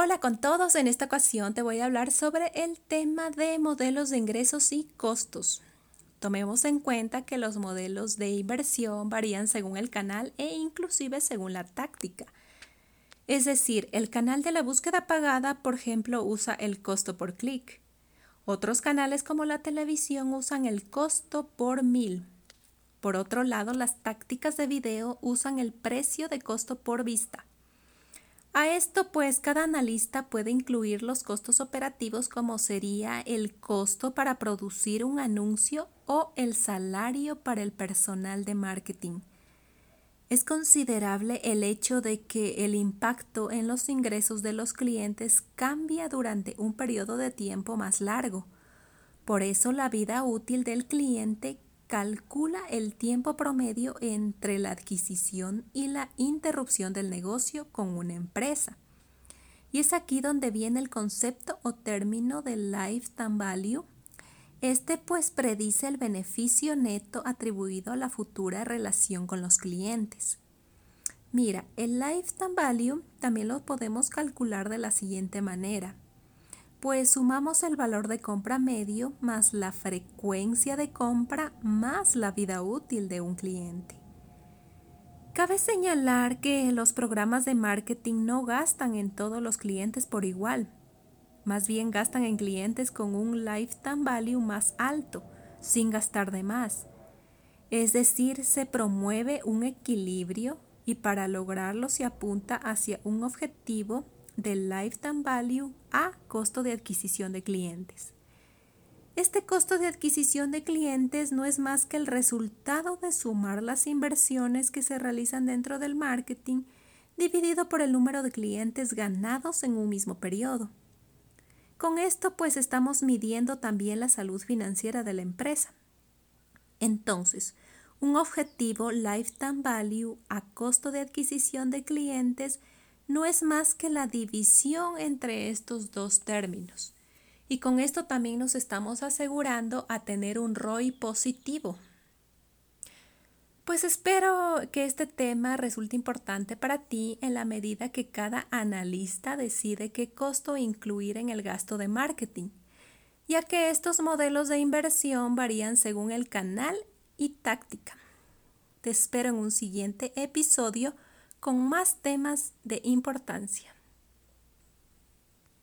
Hola con todos, en esta ocasión te voy a hablar sobre el tema de modelos de ingresos y costos. Tomemos en cuenta que los modelos de inversión varían según el canal e inclusive según la táctica. Es decir, el canal de la búsqueda pagada, por ejemplo, usa el costo por clic. Otros canales como la televisión usan el costo por mil. Por otro lado, las tácticas de video usan el precio de costo por vista. A esto pues cada analista puede incluir los costos operativos como sería el costo para producir un anuncio o el salario para el personal de marketing. Es considerable el hecho de que el impacto en los ingresos de los clientes cambia durante un periodo de tiempo más largo. Por eso la vida útil del cliente calcula el tiempo promedio entre la adquisición y la interrupción del negocio con una empresa. Y es aquí donde viene el concepto o término de lifetime value. Este pues predice el beneficio neto atribuido a la futura relación con los clientes. Mira, el lifetime value también lo podemos calcular de la siguiente manera pues sumamos el valor de compra medio más la frecuencia de compra más la vida útil de un cliente. Cabe señalar que los programas de marketing no gastan en todos los clientes por igual, más bien gastan en clientes con un lifetime value más alto, sin gastar de más. Es decir, se promueve un equilibrio y para lograrlo se apunta hacia un objetivo del lifetime value a costo de adquisición de clientes. Este costo de adquisición de clientes no es más que el resultado de sumar las inversiones que se realizan dentro del marketing dividido por el número de clientes ganados en un mismo periodo. Con esto pues estamos midiendo también la salud financiera de la empresa. Entonces, un objetivo lifetime value a costo de adquisición de clientes no es más que la división entre estos dos términos. Y con esto también nos estamos asegurando a tener un ROI positivo. Pues espero que este tema resulte importante para ti en la medida que cada analista decide qué costo incluir en el gasto de marketing, ya que estos modelos de inversión varían según el canal y táctica. Te espero en un siguiente episodio con más temas de importancia.